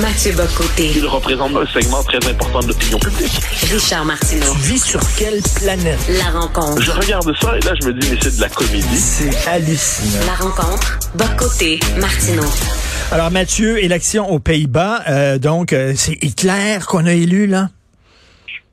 Mathieu Bocoté. Il représente un segment très important de l'opinion publique. Richard Martineau. Tu vis sur quelle planète? La rencontre. Je regarde ça et là, je me dis, mais c'est de la comédie. C'est hallucinant. La rencontre. Bocoté. Martineau. Alors, Mathieu, élection aux Pays-Bas. Euh, donc, euh, c'est Hitler qu'on a élu, là?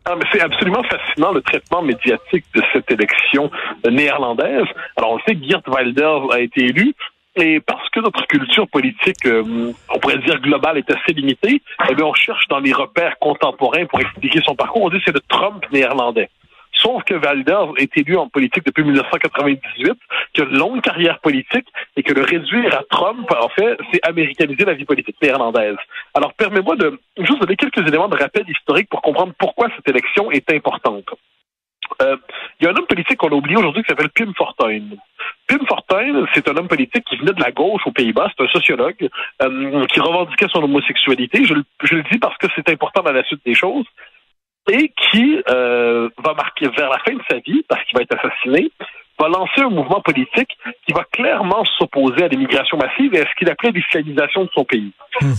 Ah, mais c'est absolument fascinant le traitement médiatique de cette élection néerlandaise. Alors, on sait que Geert Wilders a été élu, et parce que notre culture politique, euh, on pourrait dire globale, est assez limitée, eh bien, on cherche dans les repères contemporains pour expliquer son parcours. On dit c'est le Trump néerlandais. Sauf que Wilders est élu en politique depuis 1998, qui a une longue carrière politique et que le réduire à Trump, en fait, c'est américaniser la vie politique néerlandaise. Alors, permets-moi de juste donner quelques éléments de rappel historique pour comprendre pourquoi cette élection est importante. Euh, il y a un homme politique qu'on a oublié aujourd'hui qui s'appelle Pim Fortuyn. Pim Fortuyn, c'est un homme politique qui venait de la gauche aux Pays-Bas, c'est un sociologue euh, qui revendiquait son homosexualité. Je, je, le dis parce que c'est important dans la suite des choses et qui euh, va marquer vers la fin de sa vie, parce qu'il va être assassiné, va lancer un mouvement politique qui va clairement s'opposer à l'immigration massive et à ce qu'il appelait l'islamisation de son pays.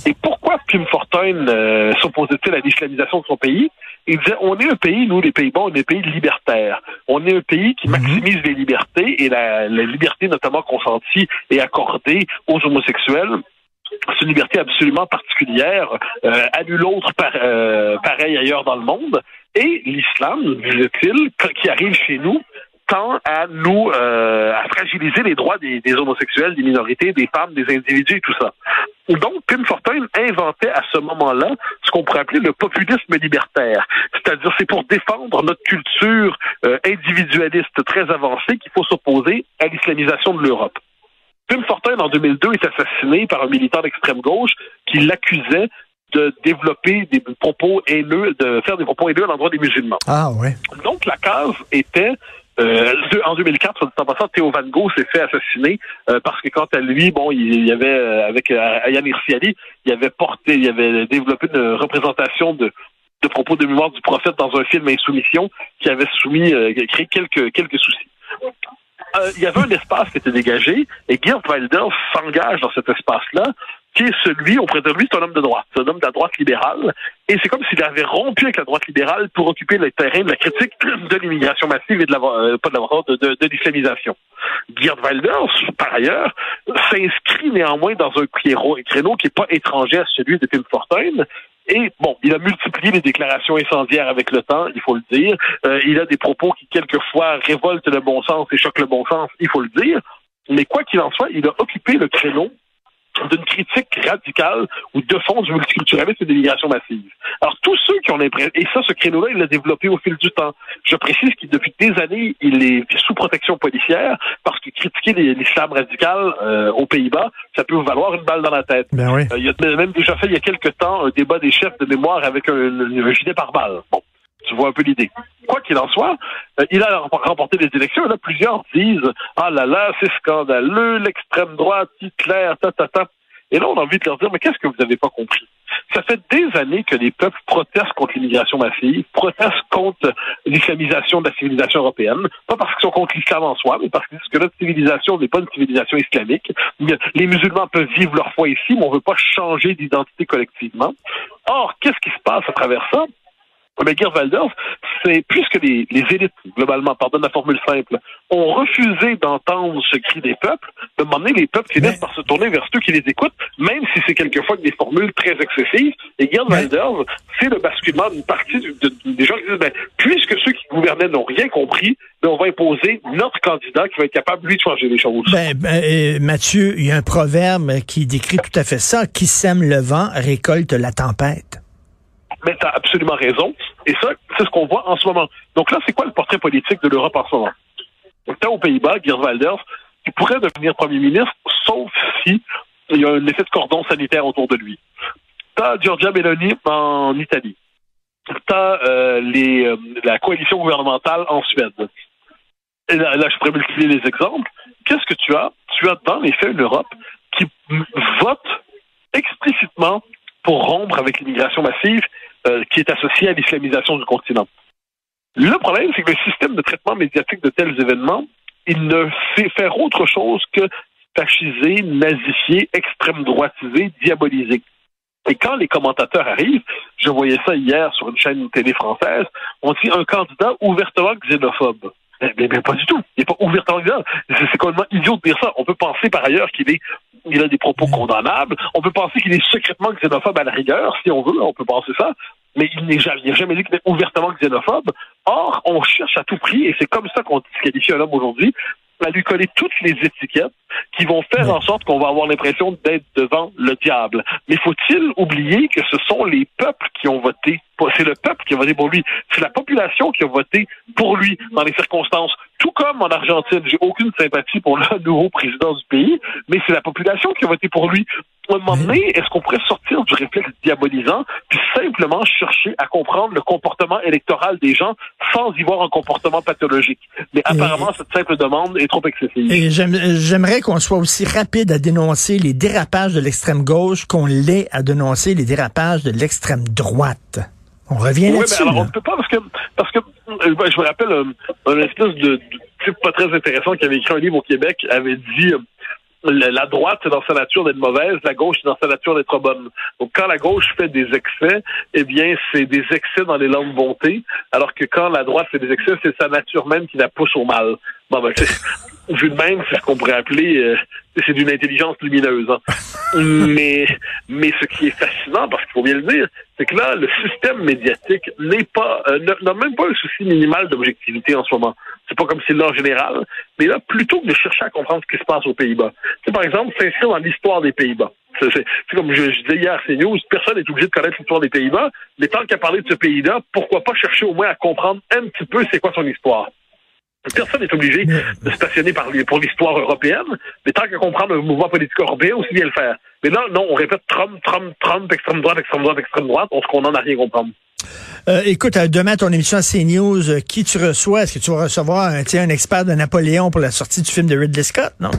Et pourquoi Pim Fortuyn euh, s'opposait-il à l'islamisation de son pays? Il disait, on est un pays, nous, les Pays-Bas, on est un pays libertaire. On est un pays qui maximise les libertés et la, la liberté notamment consentie et accordée aux homosexuels c'est une liberté absolument particulière, euh, à nul autre par, euh, pareil ailleurs dans le monde. Et l'islam, disait-il, qui arrive chez nous, tend à nous euh, à fragiliser les droits des, des, homosexuels, des minorités, des femmes, des individus et tout ça. Donc, Pim Fortuyn inventait à ce moment-là ce qu'on pourrait appeler le populisme libertaire. C'est-à-dire, c'est pour défendre notre culture euh, individualiste très avancée qu'il faut s'opposer à l'islamisation de l'Europe. Pim Fortuyn, en 2002, est assassiné par un militant d'extrême gauche qui l'accusait de développer des propos haineux, de faire des propos haineux à l'endroit des musulmans. Ah ouais. Donc la case était euh, en 2004, en passant, Théo Van Gogh s'est fait assassiner euh, parce que quant à lui, bon, il y avait euh, avec Ayane Hirsi il avait porté, il avait développé une représentation de de propos de mémoire du prophète dans un film Insoumission qui avait soumis créé quelques quelques soucis. il y avait un espace qui était dégagé et Geert Wilders s'engage dans cet espace-là qui est celui, auprès de lui, c'est un homme de droite, c'est un homme de la droite libérale, et c'est comme s'il avait rompu avec la droite libérale pour occuper le terrain de la critique de l'immigration massive et de la, euh, pas de, la, de, de, l'islamisation. Geert Wilders, par ailleurs, s'inscrit néanmoins dans un créneau, qui n'est pas étranger à celui de Tim Fortuyn, et bon, il a multiplié les déclarations incendiaires avec le temps, il faut le dire. Euh, il a des propos qui quelquefois révoltent le bon sens et choquent le bon sens, il faut le dire. Mais quoi qu'il en soit, il a occupé le créneau d'une critique radicale ou de fond du multiculturalisme et de l'immigration massive. Alors, tous ceux qui ont l'impression, et ça, ce créneau-là, il l'a développé au fil du temps. Je précise qu'il, depuis des années, il est sous protection policière parce que critiquer l'islam radical euh, aux Pays-Bas, ça peut vous valoir une balle dans la tête. Ben oui. euh, il a même déjà fait, il y a quelque temps, un débat des chefs de mémoire avec un, un, un gilet par balle. Bon. Tu vois un peu l'idée. Quoi qu'il en soit, euh, il a remporté les élections. Et là, plusieurs disent Ah là là, c'est scandaleux, l'extrême droite, Hitler, ta ta ta. Et là, on a envie de leur dire Mais qu'est-ce que vous n'avez pas compris Ça fait des années que les peuples protestent contre l'immigration massive, protestent contre l'islamisation de la civilisation européenne, pas parce qu'ils sont contre l'islam en soi, mais parce qu'ils disent que notre civilisation n'est pas une civilisation islamique. Les musulmans peuvent vivre leur foi ici, mais on ne veut pas changer d'identité collectivement. Or, qu'est-ce qui se passe à travers ça? Mais Wilders, c'est puisque les, les élites, globalement, pardonne la formule simple, ont refusé d'entendre ce cri des peuples, de demander les peuples finissent par se tourner vers ceux qui les écoutent, même si c'est quelquefois des formules très excessives. Et Ouais. Wilders, c'est le basculement d'une partie du- de- des gens qui disent, ben, puisque ceux qui gouvernaient n'ont rien compris, ben, on va imposer notre candidat qui va être capable, lui, de changer les choses. Ben, ben, Mathieu, il y a un proverbe qui décrit tout à fait ça. Qui sème le vent récolte la tempête. Mais tu as absolument raison. Et ça, c'est ce qu'on voit en ce moment. Donc là, c'est quoi le portrait politique de l'Europe en ce moment? T'as aux Pays-Bas, Geert Wilders, qui pourrait devenir premier ministre, sauf si il y a un effet de cordon sanitaire autour de lui. T'as Giorgia Meloni en Italie. T'as euh, euh, la coalition gouvernementale en Suède. Et là, là, je pourrais multiplier les exemples. Qu'est-ce que tu as? Tu as dans les faits une Europe qui vote explicitement pour rompre avec l'immigration massive euh, qui est associée à l'islamisation du continent. Le problème, c'est que le système de traitement médiatique de tels événements, il ne sait faire autre chose que fasciser, nazifier, extrême droitiser, diaboliser. Et quand les commentateurs arrivent, je voyais ça hier sur une chaîne télé française, on dit un candidat ouvertement xénophobe. Mais, mais- pas du tout. Il n'est pas ouvertement xénophobe. C'est complètement idiot de dire ça. On peut penser par ailleurs qu'il est il a des propos condamnables. On peut penser qu'il est secrètement xénophobe à la rigueur, si on veut, on peut penser ça. Mais il n'est jamais, il jamais dit qu'il est ouvertement xénophobe. Or, on cherche à tout prix, et c'est comme ça qu'on disqualifie un homme aujourd'hui, à lui coller toutes les étiquettes qui vont faire en sorte qu'on va avoir l'impression d'être devant le diable. Mais faut-il oublier que ce sont les peuples qui ont voté c'est le peuple qui a voté pour lui. C'est la population qui a voté pour lui dans les circonstances. Tout comme en Argentine, j'ai aucune sympathie pour le nouveau président du pays, mais c'est la population qui a voté pour lui. À un moment donné, est-ce qu'on pourrait sortir du réflexe diabolisant puis simplement chercher à comprendre le comportement électoral des gens sans y voir un comportement pathologique? Mais apparemment, cette simple demande est trop excessive. Et j'aimerais qu'on soit aussi rapide à dénoncer les dérapages de l'extrême gauche qu'on l'est à dénoncer les dérapages de l'extrême droite. On revient Oui, mais là-dessus. alors on ne peut pas parce que parce que euh, ben, je me rappelle un, un espèce de, de type pas très intéressant qui avait écrit un livre au Québec avait dit euh, la, droite c'est dans sa nature d'être mauvaise, la gauche c'est dans sa nature d'être bonne. Donc quand la gauche fait des excès, eh bien c'est des excès dans l'élan de bonté, alors que quand la droite fait des excès, c'est sa nature même qui la pousse au mal. Bon ben vu de même, c'est ce qu'on pourrait appeler euh, c'est d'une intelligence lumineuse. hein. mais mais ce qui est fascinant, parce qu'il faut bien le dire, c'est que là, le système médiatique n'est pas euh, n'a- même pas un souci minimal d'objectivité en ce moment. C'est pas comme c'est là en général, mais là, plutôt que de chercher à comprendre ce qui se passe aux Pays-Bas, c'est par exemple s'inscrire dans l'histoire des Pays-Bas. C'est comme je, je disais hier à CNews, personne n'est obligé de connaître l'histoire des Pays-Bas, mais tant qu'à parler de ce pays-là, pourquoi pas chercher au moins à comprendre un petit peu c'est quoi son histoire. Personne n'est obligé de se passionner par, pour l'histoire européenne, mais tant qu'à comprendre le mouvement politique européen, aussi bien le faire. Mais là, non, on répète Trump, Trump, Trump, extrême droite, extrême droite, extrême droite, on qu'on n'en a rien comprendre. Euh, écoute, euh, demain, ton émission à CNews, euh, qui tu reçois? Est-ce que tu vas recevoir un, tiens, un expert de Napoléon pour la sortie du film de Ridley Scott, non?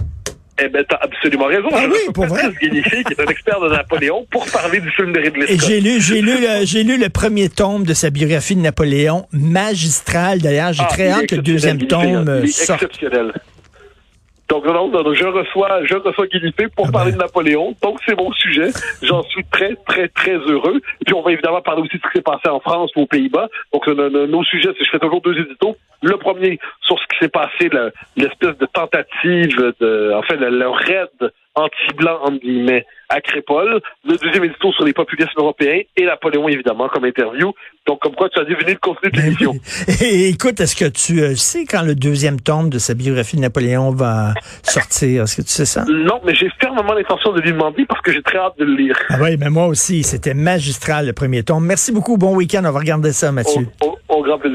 Eh ben, t'as absolument raison. Ah oui, pour vrai? Guéniché, qui est un expert de Napoléon, pour parler du film de Ridley Scott. j'ai lu, j'ai lu, le, j'ai lu le premier tome de sa biographie de Napoléon, magistral d'ailleurs. J'ai Ah, très hâte que le deuxième tome euh, sorte. exceptionnel. Donc, non, non, non, je reçois, je reçois pour Ah parler ben. de Napoléon. Donc, c'est mon sujet. J'en suis très, très, très heureux. Et puis, on va évidemment parler aussi de ce qui s'est passé en France ou aux Pays-Bas. Donc, nos, nos- nos sujets, c'est je fais toujours deux éditos. Le premier, sur ce qui s'est passé, le- l'espèce de tentative de, en fait, le, le raid anti-blanc, entre guillemets, à Crépole. Le deuxième édito sur les populismes européens et Napoléon, évidemment, comme interview. Donc, comme quoi, tu as deviné le contenu de Ben l'émission. Et écoute, est-ce que tu euh, sais quand le deuxième tome de sa biographie de Napoléon va sortir? Est-ce que tu sais ça? Non, mais j'ai fermement l'intention de lui demander parce que j'ai très hâte de le lire. Ah oui, mais moi aussi, c'était magistral le premier tome. Merci beaucoup. Bon week-end. On va regarder ça, Mathieu. Au, au- au grand plaisir.